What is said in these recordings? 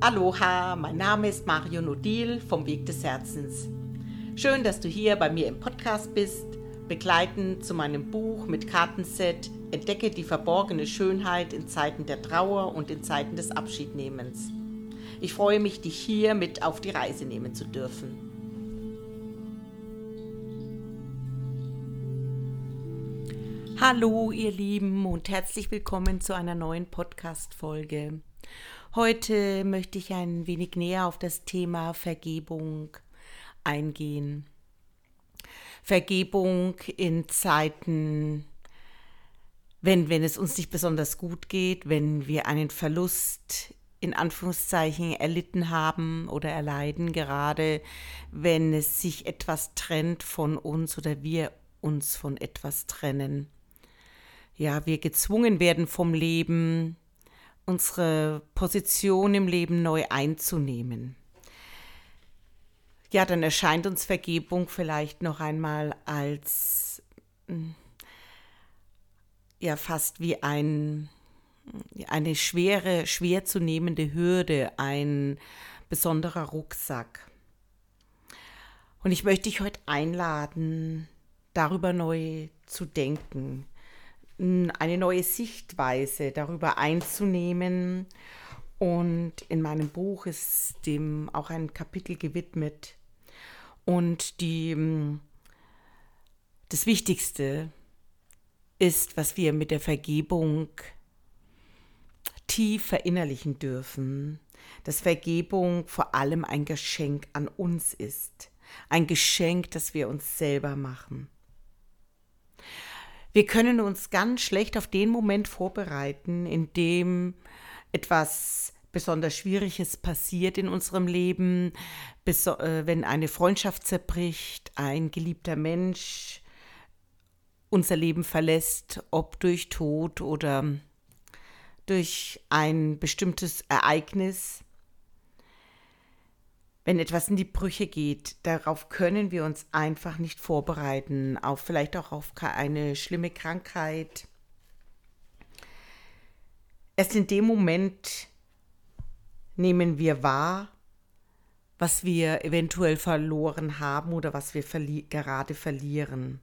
Aloha, mein Name ist Mario Nodil vom Weg des Herzens. Schön, dass du hier bei mir im Podcast bist, begleitend zu meinem Buch mit Kartenset Entdecke die verborgene Schönheit in Zeiten der Trauer und in Zeiten des Abschiednehmens. Ich freue mich, dich hier mit auf die Reise nehmen zu dürfen. Hallo ihr Lieben und herzlich willkommen zu einer neuen Podcast-Folge. Heute möchte ich ein wenig näher auf das Thema Vergebung eingehen. Vergebung in Zeiten, wenn, wenn es uns nicht besonders gut geht, wenn wir einen Verlust in Anführungszeichen erlitten haben oder erleiden, gerade wenn es sich etwas trennt von uns oder wir uns von etwas trennen ja, wir gezwungen werden vom Leben, unsere Position im Leben neu einzunehmen. Ja, dann erscheint uns Vergebung vielleicht noch einmal als hm, ja fast wie ein eine schwere, schwer zu nehmende Hürde, ein besonderer Rucksack. Und ich möchte dich heute einladen, darüber neu zu denken, eine neue Sichtweise darüber einzunehmen. Und in meinem Buch ist dem auch ein Kapitel gewidmet. Und die, mm, das Wichtigste ist, was wir mit der Vergebung tief verinnerlichen dürfen, dass Vergebung vor allem ein Geschenk an uns ist. Ein Geschenk, das wir uns selber machen. Wir können uns ganz schlecht auf den Moment vorbereiten, in dem etwas besonders Schwieriges passiert in unserem Leben, äh, wenn eine Freundschaft zerbricht, ein geliebter Mensch unser Leben verlässt, ob durch Tod oder durch ein bestimmtes Ereignis wenn etwas in die Brüche geht, darauf können wir uns einfach nicht vorbereiten, auf vielleicht auch auf eine schlimme Krankheit. Erst in dem Moment nehmen wir wahr, was wir eventuell verloren haben oder was wir verli gerade verlieren.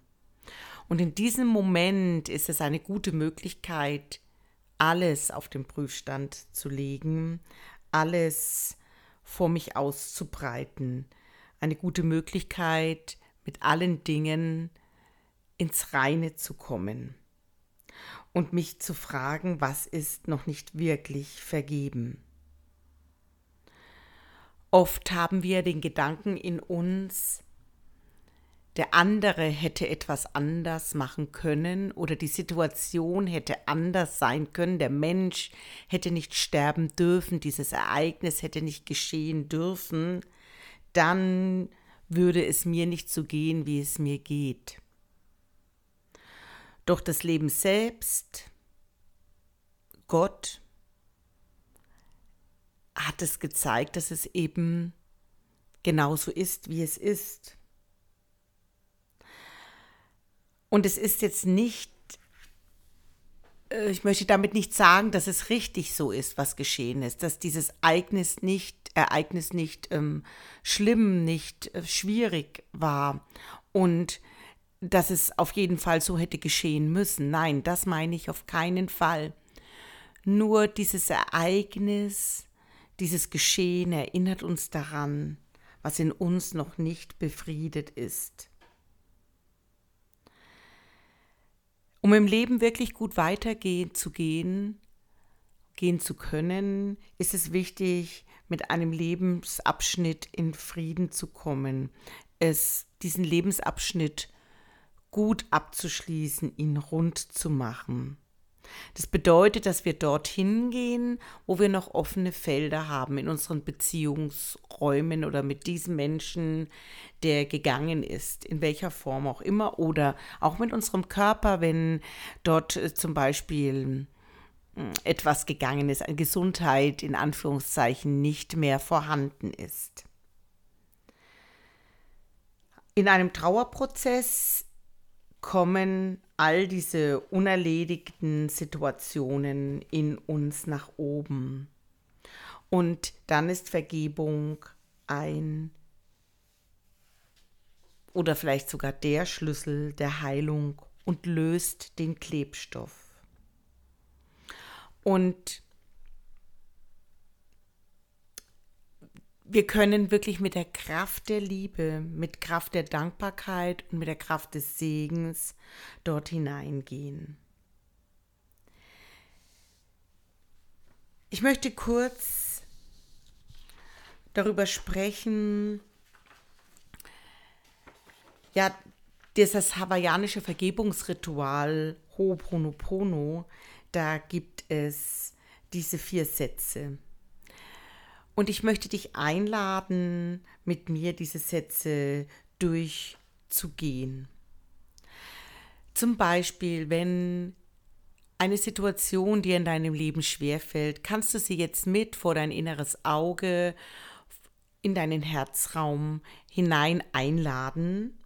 Und in diesem Moment ist es eine gute Möglichkeit, alles auf den Prüfstand zu legen, alles vor mich auszubreiten. Eine gute Möglichkeit, mit allen Dingen ins Reine zu kommen und mich zu fragen, was ist noch nicht wirklich vergeben. Oft haben wir den Gedanken in uns, der andere hätte etwas anders machen können oder die Situation hätte anders sein können, der Mensch hätte nicht sterben dürfen, dieses Ereignis hätte nicht geschehen dürfen, dann würde es mir nicht so gehen, wie es mir geht. Doch das Leben selbst, Gott, hat es gezeigt, dass es eben genauso ist, wie es ist. Und es ist jetzt nicht, äh, ich möchte damit nicht sagen, dass es richtig so ist, was geschehen ist, dass dieses Ereignis nicht, Ereignis nicht ähm, schlimm, nicht äh, schwierig war und dass es auf jeden Fall so hätte geschehen müssen. Nein, das meine ich auf keinen Fall. Nur dieses Ereignis, dieses Geschehen erinnert uns daran, was in uns noch nicht befriedet ist. Um im Leben wirklich gut weitergehen zu gehen, gehen zu können, ist es wichtig, mit einem Lebensabschnitt in Frieden zu kommen, es diesen Lebensabschnitt gut abzuschließen, ihn rund zu machen. Das bedeutet, dass wir dorthin gehen, wo wir noch offene Felder haben in unseren Beziehungsräumen oder mit diesem Menschen, der gegangen ist, in welcher Form auch immer, oder auch mit unserem Körper, wenn dort äh, zum Beispiel hm, etwas gegangen ist, eine Gesundheit in Anführungszeichen nicht mehr vorhanden ist. In einem Trauerprozess kommen all diese unerledigten Situationen in uns nach oben. Und dann ist Vergebung ein oder vielleicht sogar der Schlüssel der Heilung und löst den Klebstoff. Und wir können wirklich mit der Kraft der Liebe, mit Kraft der Dankbarkeit und mit der Kraft des Segens dort hineingehen. Ich möchte kurz darüber sprechen, ja, dieses hawaiianische Vergebungsritual Ho'oponopono, da gibt es diese vier Sätze. Und ich möchte dich einladen, mit mir diese Sätze durchzugehen. Zum Beispiel, wenn eine Situation dir in deinem Leben schwerfällt, kannst du sie jetzt mit vor dein inneres Auge in deinen Herzraum hinein einladen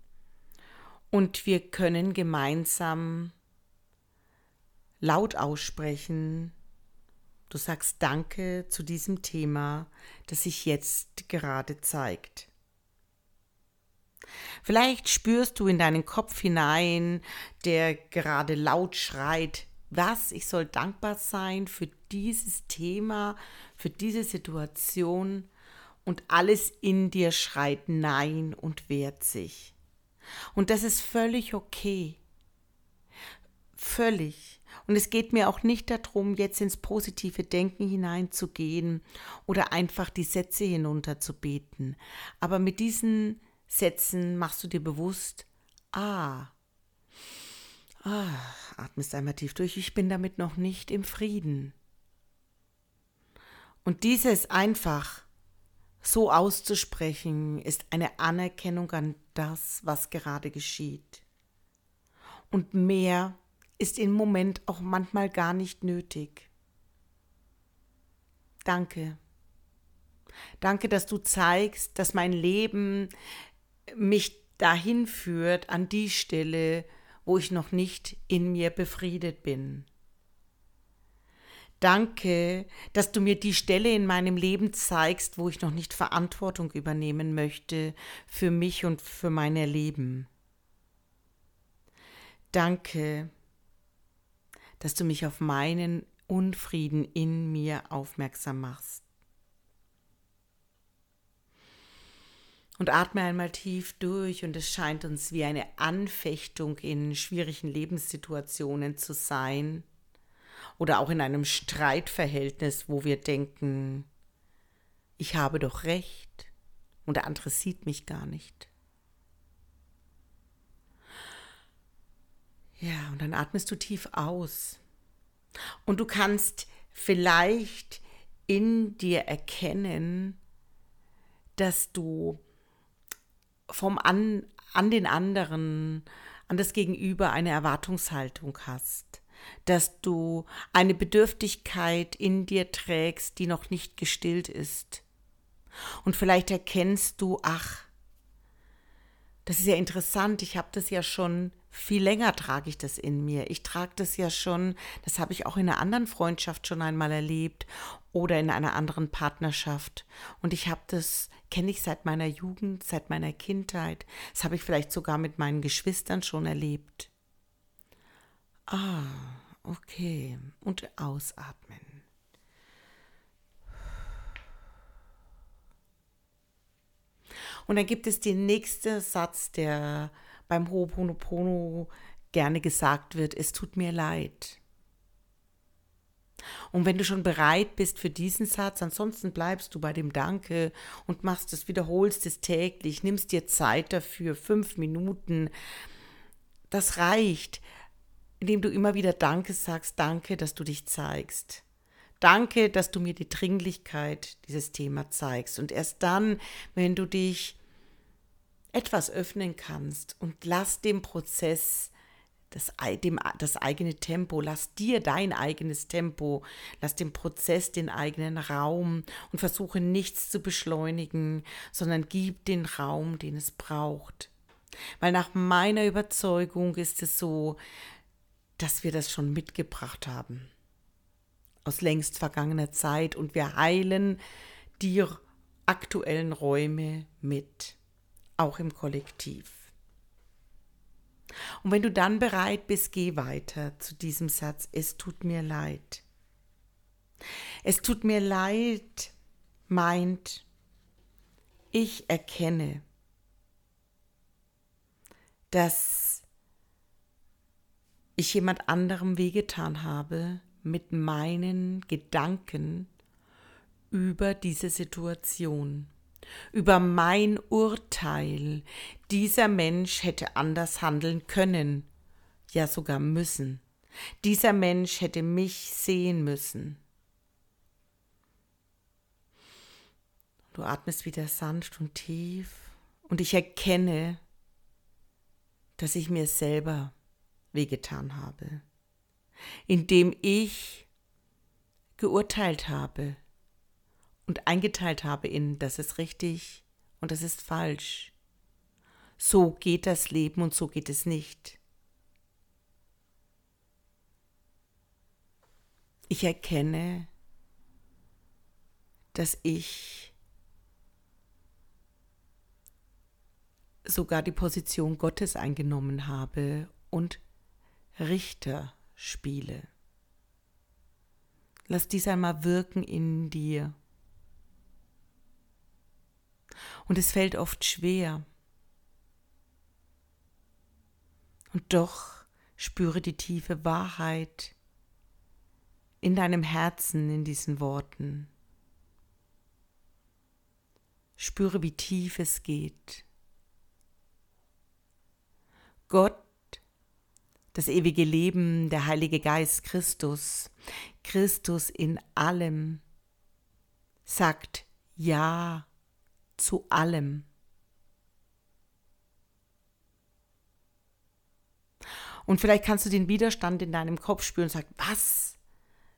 und wir können gemeinsam laut aussprechen, Du sagst Danke zu diesem Thema, das sich jetzt gerade zeigt. Vielleicht spürst du in deinen Kopf hinein, der gerade laut schreit, was, ich soll dankbar sein für dieses Thema, für diese Situation und alles in dir schreit Nein und wehrt sich. Und das ist völlig okay. Völlig. Und es geht mir auch nicht darum, jetzt ins positive Denken hineinzugehen oder einfach die Sätze hinunterzubeten. Aber mit diesen Sätzen machst du dir bewusst, ah, ah, atmest einmal tief durch, ich bin damit noch nicht im Frieden. Und dieses einfach so auszusprechen, ist eine Anerkennung an das, was gerade geschieht. Und mehr ist im Moment auch manchmal gar nicht nötig. Danke. Danke, dass du zeigst, dass mein Leben mich dahin führt, an die Stelle, wo ich noch nicht in mir befriedet bin. Danke, dass du mir die Stelle in meinem Leben zeigst, wo ich noch nicht Verantwortung übernehmen möchte für mich und für mein Erleben. Danke, dass du mich auf meinen Unfrieden in mir aufmerksam machst. Und atme einmal tief durch und es scheint uns wie eine Anfechtung in schwierigen Lebenssituationen zu sein oder auch in einem Streitverhältnis, wo wir denken, ich habe doch recht und der andere sieht mich gar nicht. Ja, und dann atmest du tief aus. Und du kannst vielleicht in dir erkennen, dass du vom an, an den anderen, an das Gegenüber eine Erwartungshaltung hast, dass du eine Bedürftigkeit in dir trägst, die noch nicht gestillt ist. Und vielleicht erkennst du, ach, das ist ja interessant, ich habe das ja schon viel länger trage ich das in mir. Ich trage das ja schon, das habe ich auch in einer anderen Freundschaft schon einmal erlebt oder in einer anderen Partnerschaft. Und ich habe das, kenne ich seit meiner Jugend, seit meiner Kindheit. Das habe ich vielleicht sogar mit meinen Geschwistern schon erlebt. Ah, okay. Und ausatmen. Und dann gibt es den nächsten Satz, der beim Ho'oponopono gerne gesagt wird, es tut mir leid. Und wenn du schon bereit bist für diesen Satz, ansonsten bleibst du bei dem Danke und machst es, wiederholst es täglich, nimmst dir Zeit dafür, fünf Minuten. Das reicht, indem du immer wieder Danke sagst, danke, dass du dich zeigst. Danke, dass du mir die Dringlichkeit dieses Thema zeigst. Und erst dann, wenn du dich etwas öffnen kannst und lass dem Prozess das, dem, das eigene Tempo, lass dir dein eigenes Tempo, lass dem Prozess den eigenen Raum und versuche nichts zu beschleunigen, sondern gib den Raum, den es braucht. Weil nach meiner Überzeugung ist es so, dass wir das schon mitgebracht haben. aus längst vergangener Zeit und wir heilen die aktuellen Räume mit, auch im Kollektiv. Und wenn du dann bereit bist, geh weiter zu diesem Satz, es tut mir leid. Es tut mir leid meint, ich erkenne, dass ich jemand anderem wehgetan habe mit meinen Gedanken über diese Situation, über mein Urteil. Dieser Mensch hätte anders handeln können, ja sogar müssen. Dieser Mensch hätte mich sehen müssen. Du atmest wieder sanft und tief und ich erkenne, dass ich mir selber wehgetan habe, indem ich geurteilt habe und eingeteilt habe in, das ist richtig und das ist falsch. So geht das Leben und so geht es nicht. Ich erkenne, dass ich sogar die Position Gottes eingenommen habe und Richter spiele. Lass dies einmal wirken in dir. Und es fällt oft schwer. Und doch spüre die tiefe Wahrheit in deinem Herzen in diesen Worten. Spüre, wie tief es geht. Gott, das ewige Leben, der Heilige Geist Christus, Christus in allem, sagt Ja zu allem. Und vielleicht kannst du den Widerstand in deinem Kopf spüren und sagen, was?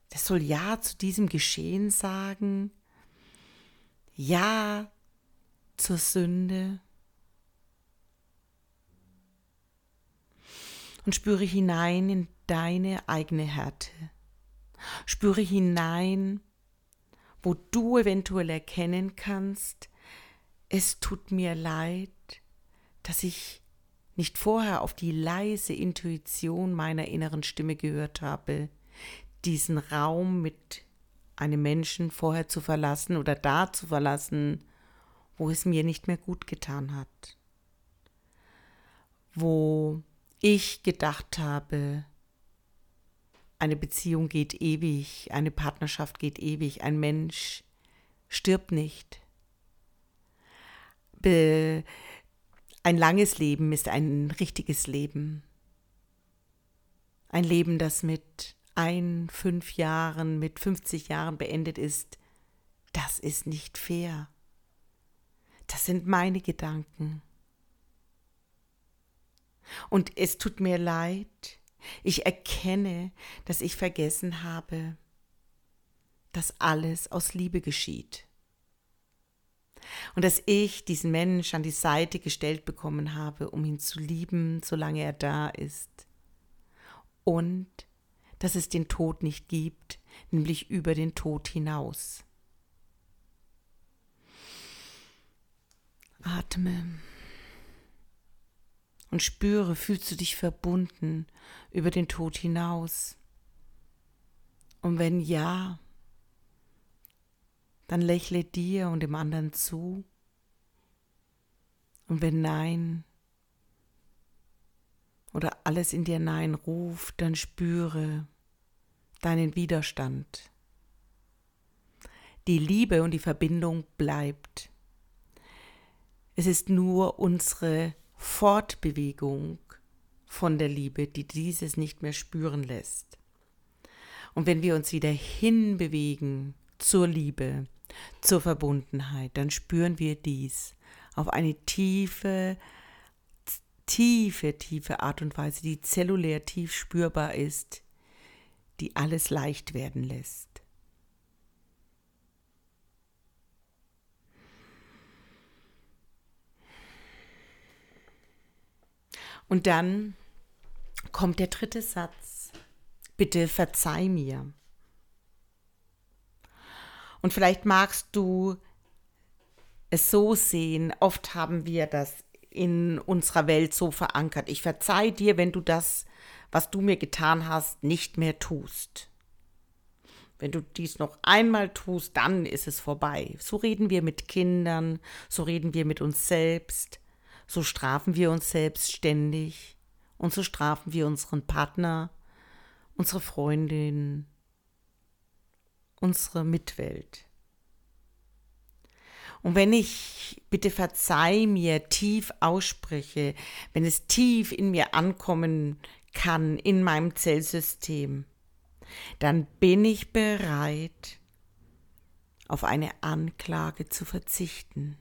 Das soll Ja zu diesem Geschehen sagen? Ja zur Sünde? und spüre hinein in deine eigene Härte. Spüre hinein, wo du eventuell erkennen kannst, es tut mir leid, dass ich nicht vorher auf die leise Intuition meiner inneren Stimme gehört habe, diesen Raum mit einem Menschen vorher zu verlassen oder da zu verlassen, wo es mir nicht mehr gut getan hat, wo ich gedacht habe, eine Beziehung geht ewig, eine Partnerschaft geht ewig, ein Mensch stirbt nicht. Be ein langes Leben ist ein richtiges Leben. Ein Leben, das mit ein, fünf Jahren, mit 50 Jahren beendet ist, das ist nicht fair. Das sind meine Gedanken. Und es tut mir leid, ich erkenne, dass ich vergessen habe, dass alles aus Liebe geschieht. Und dass ich diesen Mensch an die Seite gestellt bekommen habe, um ihn zu lieben, solange er da ist. Und dass es den Tod nicht gibt, nämlich über den Tod hinaus. Atme und spüre, fühlst du dich verbunden über den Tod hinaus? Und wenn ja, dann lächle dir und dem anderen zu. Und wenn nein, oder alles in dir Nein ruft, dann spüre deinen Widerstand. Die Liebe und die Verbindung bleibt. Es ist nur unsere Fortbewegung von der Liebe, die dieses nicht mehr spüren lässt. Und wenn wir uns wieder hinbewegen zur Liebe, zur Verbundenheit, dann spüren wir dies auf eine tiefe, tiefe, tiefe Art und Weise, die zellulär tief spürbar ist, die alles leicht werden lässt. Und dann kommt der dritte Satz. Bitte verzeih mir. Und vielleicht magst du es so sehen, oft haben wir das in unserer Welt so verankert. Ich verzeih dir, wenn du das, was du mir getan hast, nicht mehr tust. Wenn du dies noch einmal tust, dann ist es vorbei. So reden wir mit Kindern, so reden wir mit uns selbst, so strafen wir uns selbst ständig und so strafen wir unseren Partner, unsere Freundin, unsere Mitwelt. Und wenn ich bitte verzeih mir tief ausspreche, wenn es tief in mir ankommen kann, in meinem Zellsystem, dann bin ich bereit, auf eine Anklage zu verzichten.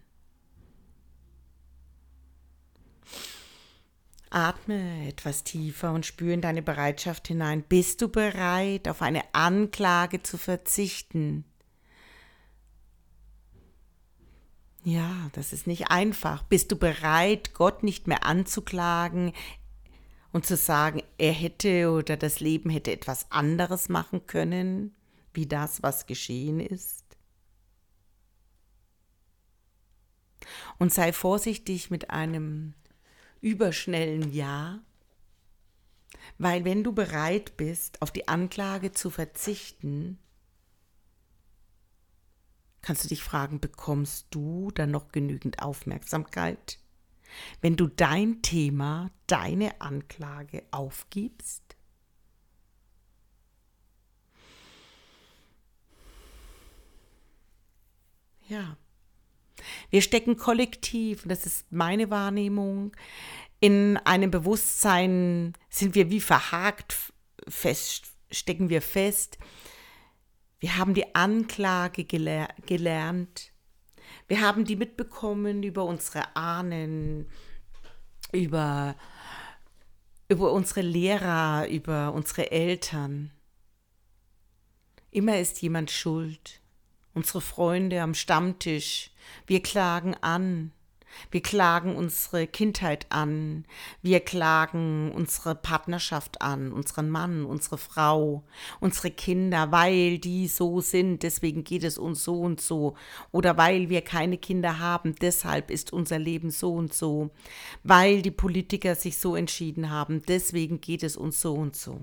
Atme etwas tiefer und spüre in deine Bereitschaft hinein. Bist du bereit, auf eine Anklage zu verzichten? Ja, das ist nicht einfach. Bist du bereit, Gott nicht mehr anzuklagen und zu sagen, er hätte oder das Leben hätte etwas anderes machen können, wie das, was geschehen ist? Und sei vorsichtig mit einem überschnellen Ja, weil wenn du bereit bist, auf die Anklage zu verzichten, kannst du dich fragen, bekommst du dann noch genügend Aufmerksamkeit, wenn du dein Thema, deine Anklage aufgibst? Ja. Wir stecken kollektiv, und das ist meine Wahrnehmung, in einem Bewusstsein sind wir wie verhakt fest, stecken wir fest, wir haben die Anklage geler gelernt. Wir haben die mitbekommen über unsere Ahnen, über, über unsere Lehrer, über unsere Eltern. Immer ist jemand schuld. Unsere Freunde am Stammtisch. Wir klagen an. Wir klagen unsere Kindheit an. Wir klagen unsere Partnerschaft an, unseren Mann, unsere Frau, unsere Kinder, weil die so sind, deswegen geht es uns so und so. Oder weil wir keine Kinder haben, deshalb ist unser Leben so und so. Weil die Politiker sich so entschieden haben, deswegen geht es uns so und so.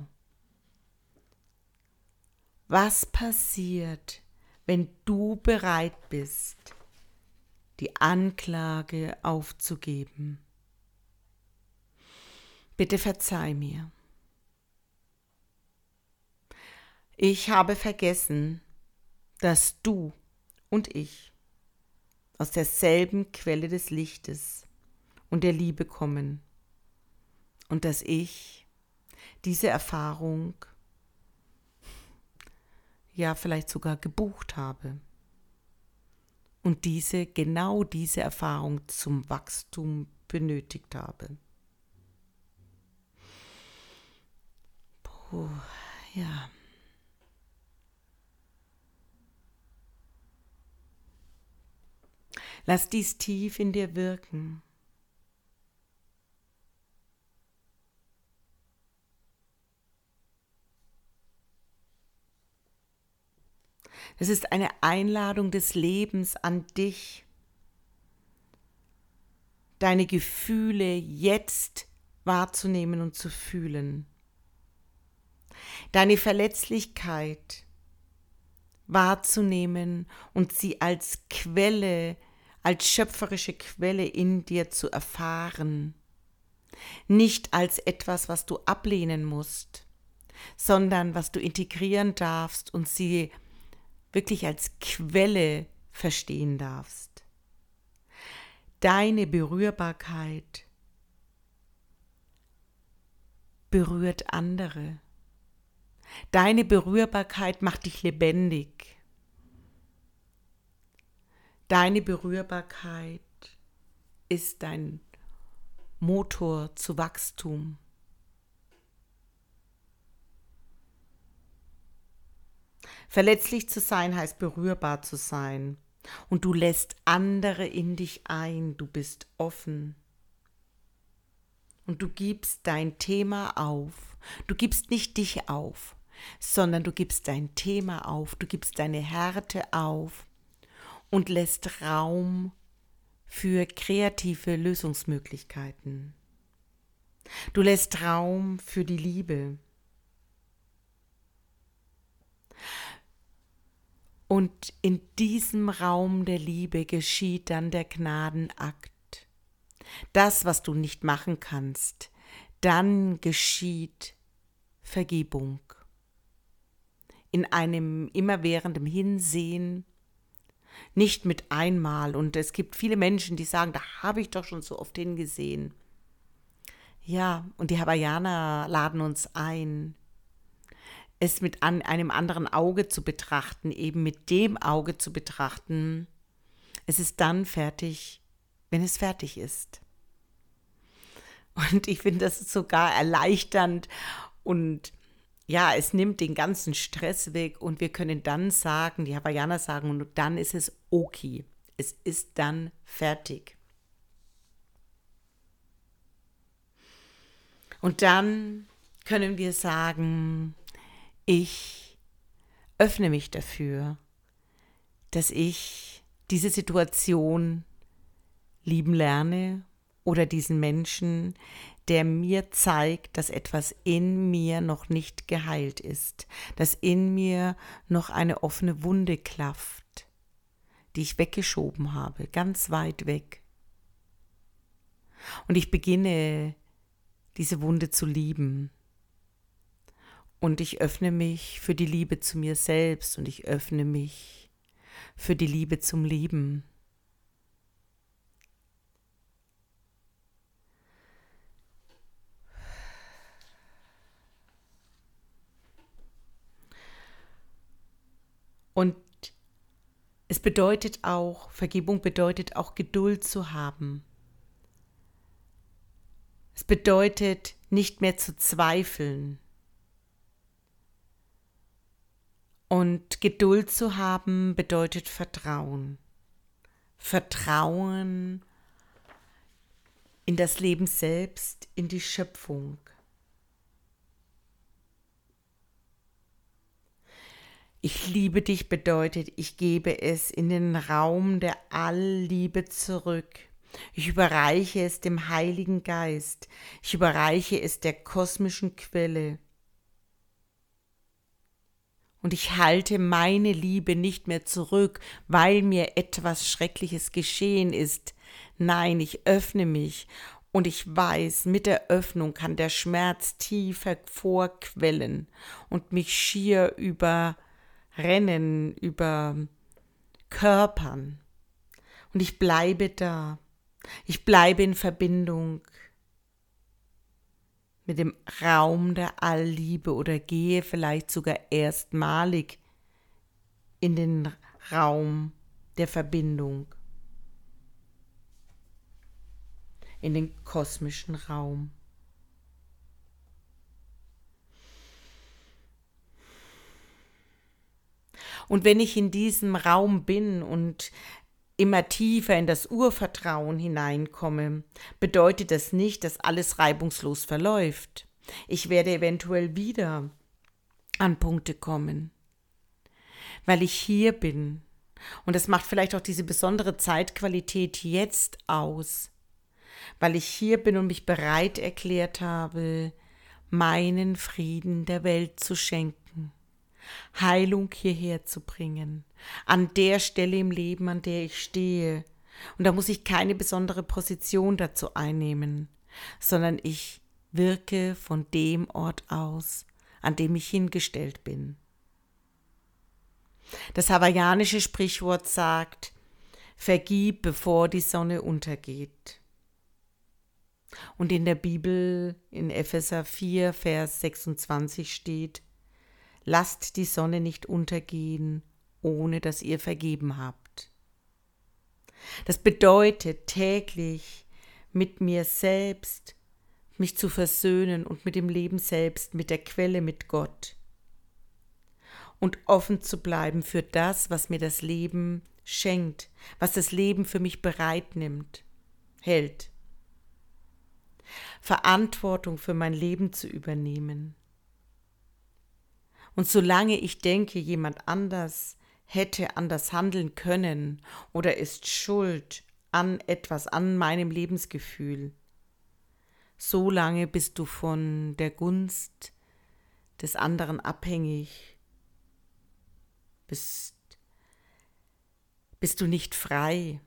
Was passiert, wenn du bereit bist, die Anklage aufzugeben. Bitte verzeih mir. Ich habe vergessen, dass du und ich aus derselben Quelle des Lichtes und der Liebe kommen und dass ich diese Erfahrung ja vielleicht sogar gebucht habe und diese, genau diese Erfahrung zum Wachstum benötigt habe. Puh, ja. Lass dies tief in dir wirken. Es ist eine Einladung des Lebens an dich, deine Gefühle jetzt wahrzunehmen und zu fühlen. Deine Verletzlichkeit wahrzunehmen und sie als Quelle, als schöpferische Quelle in dir zu erfahren. Nicht als etwas, was du ablehnen musst, sondern was du integrieren darfst und sie wirklich als Quelle verstehen darfst. Deine Berührbarkeit berührt andere. Deine Berührbarkeit macht dich lebendig. Deine Berührbarkeit ist dein Motor zu Wachstum. Verletzlich zu sein heißt berührbar zu sein. Und du lässt andere in dich ein, du bist offen. Und du gibst dein Thema auf. Du gibst nicht dich auf. sondern du gibst dein Thema auf, du gibst deine Härte auf und lässt Raum für kreative Lösungsmöglichkeiten. Du lässt Raum für die Liebe. Und in diesem Raum der Liebe geschieht dann der Gnadenakt. Das, was du nicht machen kannst, dann geschieht Vergebung. In einem immerwährenden Hinsehen, nicht mit einmal. Und es gibt viele Menschen, die sagen, da habe ich doch schon so oft hingesehen. Ja, und die Hawaiianer laden uns ein, es mit an einem anderen Auge zu betrachten, eben mit dem Auge zu betrachten. Es ist dann fertig, wenn es fertig ist. Und ich finde das sogar erleichternd und ja, es nimmt den ganzen Stress weg und wir können dann sagen, die Hawaiianer sagen, und dann ist es okay. Es ist dann fertig. Und dann können wir sagen, ich öffne mich dafür, dass ich diese Situation lieben lerne oder diesen Menschen, der mir zeigt, dass etwas in mir noch nicht geheilt ist, dass in mir noch eine offene Wunde klafft, die ich weggeschoben habe, ganz weit weg. Und ich beginne diese Wunde zu lieben. Und ich öffne mich für die Liebe zu mir selbst und ich öffne mich für die Liebe zum Leben. Und es bedeutet auch, Vergebung bedeutet auch Geduld zu haben. Es bedeutet nicht mehr zu zweifeln. Und Geduld zu haben bedeutet Vertrauen. Vertrauen in das Leben selbst, in die Schöpfung. Ich liebe dich bedeutet, ich gebe es in den Raum der Allliebe zurück. Ich überreiche es dem Heiligen Geist. Ich überreiche es der kosmischen Quelle. Und ich halte meine Liebe nicht mehr zurück, weil mir etwas Schreckliches geschehen ist. Nein, ich öffne mich und ich weiß, mit der Öffnung kann der Schmerz tiefer vorquellen und mich schier überrennen, über Körpern. Und ich bleibe da. Ich bleibe in Verbindung mit dem Raum der Allliebe oder gehe vielleicht sogar erstmalig in den Raum der Verbindung, in den kosmischen Raum. Und wenn ich in diesem Raum bin und immer tiefer in das Urvertrauen hineinkomme, bedeutet das nicht, dass alles reibungslos verläuft. Ich werde eventuell wieder an Punkte kommen, weil ich hier bin. Und das macht vielleicht auch diese besondere Zeitqualität jetzt aus, weil ich hier bin und mich bereit erklärt habe, meinen Frieden der Welt zu schenken. Heilung hierher zu bringen, an der Stelle im Leben, an der ich stehe. Und da muss ich keine besondere Position dazu einnehmen, sondern ich wirke von dem Ort aus, an dem ich hingestellt bin. Das hawaiianische Sprichwort sagt, vergib, bevor die Sonne untergeht. Und in der Bibel in Epheser 4, Vers 26 steht, lasst die Sonne nicht untergehen, ohne dass ihr vergeben habt. Das bedeutet täglich mit mir selbst mich zu versöhnen und mit dem Leben selbst, mit der Quelle, mit Gott. Und offen zu bleiben für das, was mir das Leben schenkt, was das Leben für mich bereit nimmt, hält. Verantwortung für mein Leben zu übernehmen Und solange ich denke, jemand anders hätte anders handeln können oder ist schuld an etwas, an meinem Lebensgefühl, so lange bist du von der Gunst des anderen abhängig, bist, bist du nicht frei.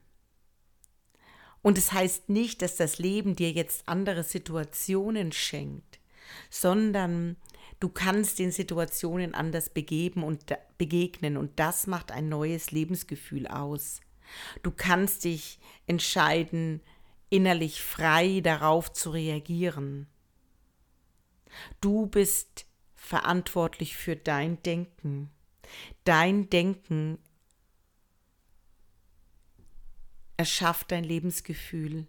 Und es heißt nicht, dass das Leben dir jetzt andere Situationen schenkt, sondern du kannst den Situationen anders begeben und begegnen und das macht ein neues Lebensgefühl aus. Du kannst dich entscheiden, innerlich frei darauf zu reagieren. Du bist verantwortlich für dein Denken. Dein Denken erschafft dein Lebensgefühl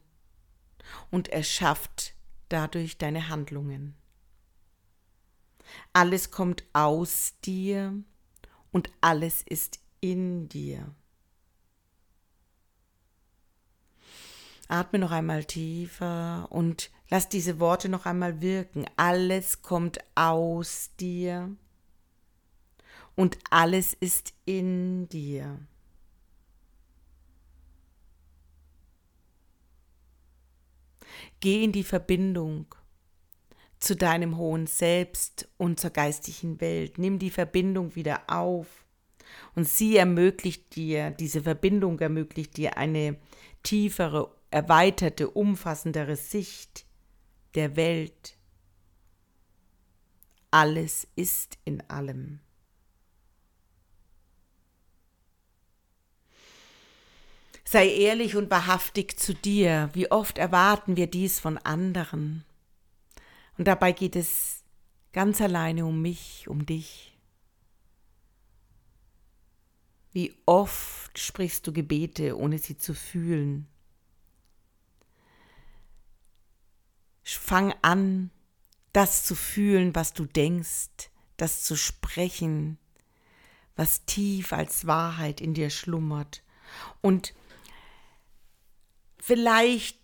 und erschafft dadurch deine Handlungen. Alles kommt aus dir und alles ist in dir. Atme noch einmal tiefer und lass diese Worte noch einmal wirken. Alles kommt aus dir und alles ist in dir. Geh in die Verbindung zu deinem hohen Selbst und zur geistigen Welt. Nimm die Verbindung wieder auf. Und sie ermöglicht dir, diese Verbindung ermöglicht dir eine tiefere erweiterte, umfassendere Sicht der Welt. Alles ist in allem. Sei ehrlich und wahrhaftig zu dir. Wie oft erwarten wir dies von anderen? Und dabei geht es ganz alleine um mich, um dich. Wie oft sprichst du Gebete, ohne sie zu fühlen? Fang an, das zu fühlen, was du denkst, das zu sprechen, was tief als Wahrheit in dir schlummert. Und vielleicht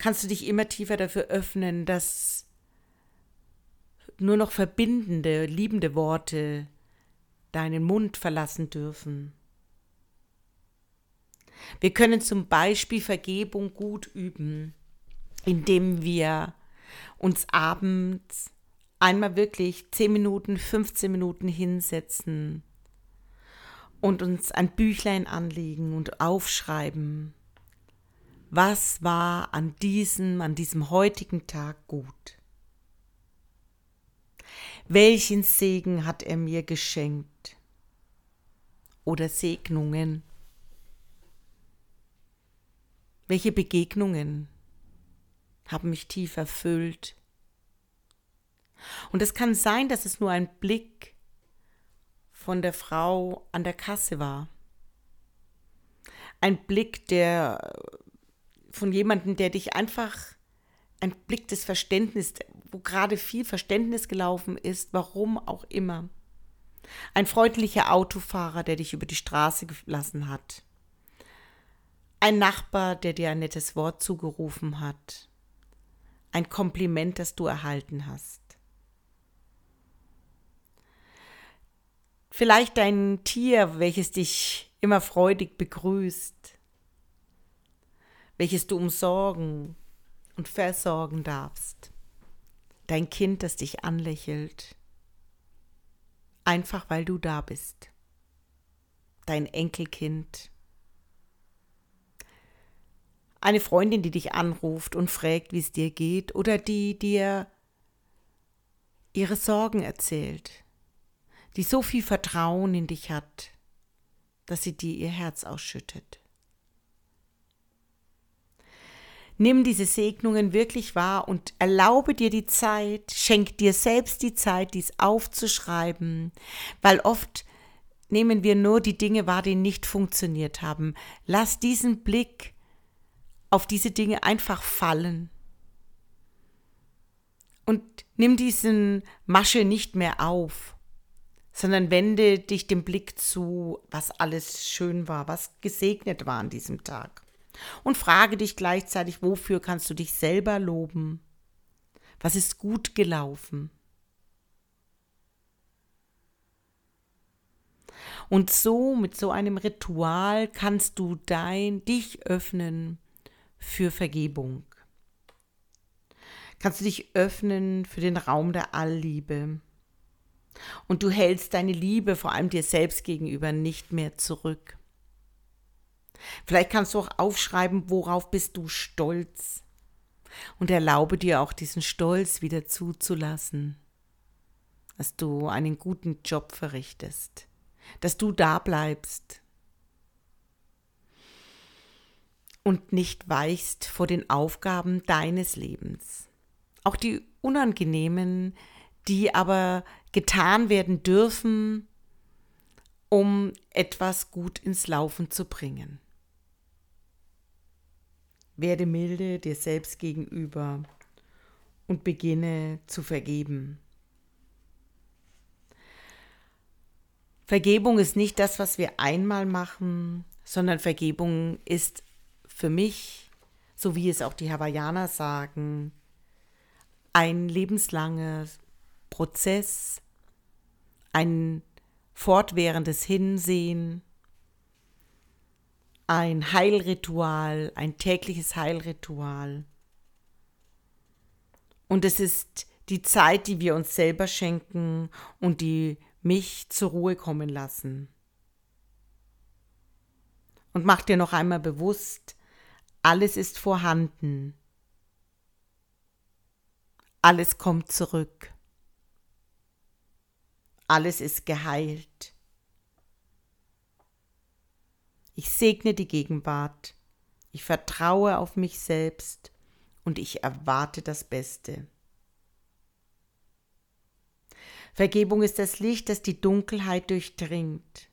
kannst du dich immer tiefer dafür öffnen, dass nur noch verbindende, liebende Worte deinen Mund verlassen dürfen. Wir können zum Beispiel Vergebung gut üben indem wir uns abends einmal wirklich 10 Minuten, 15 Minuten hinsetzen und uns ein Büchlein anlegen und aufschreiben, was war an diesem, an diesem heutigen Tag gut? Welchen Segen hat er mir geschenkt? Oder Segnungen? Welche Begegnungen? haben mich tief erfüllt. Und es kann sein, dass es nur ein Blick von der Frau an der Kasse war. Ein Blick, der von jemandem, der dich einfach, ein Blick des Verständnisses, wo gerade viel Verständnis gelaufen ist, warum auch immer. Ein freundlicher Autofahrer, der dich über die Straße gelassen hat. Ein Nachbar, der dir ein nettes Wort zugerufen hat ein Kompliment, das du erhalten hast. Vielleicht dein Tier, welches dich immer freudig begrüßt, welches du umsorgen und versorgen darfst. Dein Kind, das dich anlächelt, einfach weil du da bist. Dein Enkelkind, eine Freundin, die dich anruft und fragt, wie es dir geht, oder die dir ihre Sorgen erzählt, die so viel Vertrauen in dich hat, dass sie dir ihr Herz ausschüttet. Nimm diese Segnungen wirklich wahr und erlaube dir die Zeit, schenk dir selbst die Zeit, dies aufzuschreiben, weil oft nehmen wir nur die Dinge wahr, die nicht funktioniert haben. Lass diesen Blick auf diese Dinge einfach fallen. Und nimm diesen Masche nicht mehr auf, sondern wende dich dem Blick zu, was alles schön war, was gesegnet war an diesem Tag. Und frage dich gleichzeitig, wofür kannst du dich selber loben? Was ist gut gelaufen? Und so, mit so einem Ritual kannst du dein, dich öffnen für Vergebung. Kannst du dich öffnen für den Raum der Allliebe. Und du hältst deine Liebe vor allem dir selbst gegenüber nicht mehr zurück. Vielleicht kannst du auch aufschreiben, worauf bist du stolz. Und erlaube dir auch diesen Stolz wieder zuzulassen, dass du einen guten Job verrichtest, dass du da bleibst und nicht weichst vor den Aufgaben deines Lebens. Auch die unangenehmen, die aber getan werden dürfen, um etwas gut ins Laufen zu bringen. Werde milde dir selbst gegenüber und beginne zu vergeben. Vergebung ist nicht das, was wir einmal machen, sondern Vergebung ist für mich, so wie es auch die Hawaiianer sagen, ein lebenslanger Prozess, ein fortwährendes Hinsehen, ein Heilritual, ein tägliches Heilritual. Und es ist die Zeit, die wir uns selber schenken und die mich zur Ruhe kommen lassen. Und mach dir noch einmal bewusst, alles ist vorhanden. Alles kommt zurück. Alles ist geheilt. Ich segne die Gegenwart. Ich vertraue auf mich selbst und ich erwarte das Beste. Vergebung ist das Licht, das die Dunkelheit durchdringt.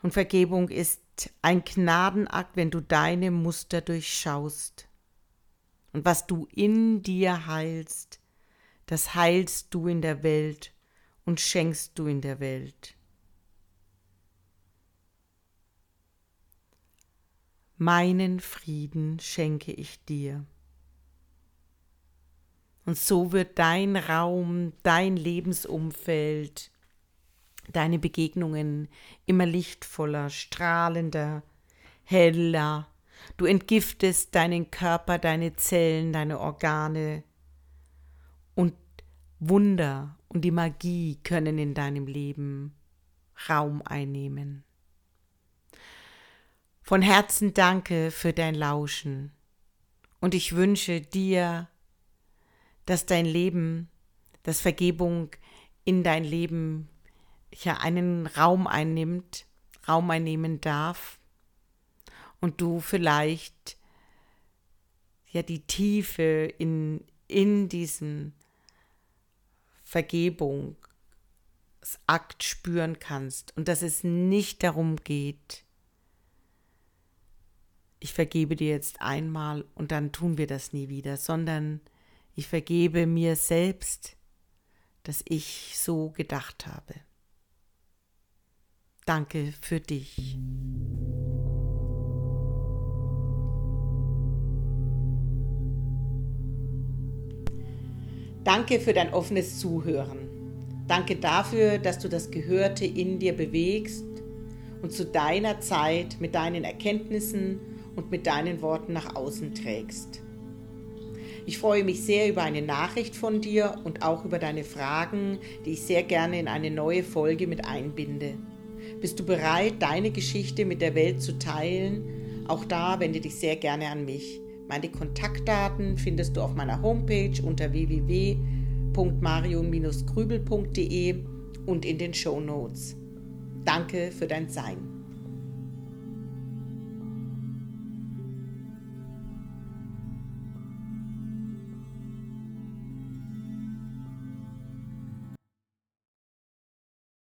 Und Vergebung ist ein Gnadenakt, wenn du deine Muster durchschaust. Und was du in dir heilst, das heilst du in der Welt und schenkst du in der Welt. Meinen Frieden schenke ich dir. Und so wird dein Raum, dein Lebensumfeld, deine Begegnungen immer lichtvoller, strahlender, heller. Du entgiftest deinen Körper, deine Zellen, deine Organe. Und Wunder und die Magie können in deinem Leben Raum einnehmen. Von Herzen danke für dein Lauschen. Und ich wünsche dir, dass dein Leben, dass Vergebung in dein Leben ja einen Raum einnimmt, Raum einnehmen darf. Und du vielleicht ja die Tiefe in, in diesem Vergebungsakt spüren kannst und dass es nicht darum geht, ich vergebe dir jetzt einmal und dann tun wir das nie wieder, sondern ich vergebe mir selbst, dass ich so gedacht habe. Danke für dich. Danke für dein offenes Zuhören. Danke dafür, dass du das Gehörte in dir bewegst und zu deiner Zeit mit deinen Erkenntnissen und mit deinen Worten nach außen trägst. Ich freue mich sehr über eine Nachricht von dir und auch über deine Fragen, die ich sehr gerne in eine neue Folge mit einbinde. Bist du bereit, deine Geschichte mit der Welt zu teilen? Auch da wende dich sehr gerne an mich. Meine Kontaktdaten findest du auf meiner Homepage unter www.marion-grübel.de und in den Show Notes. Danke für dein Sein.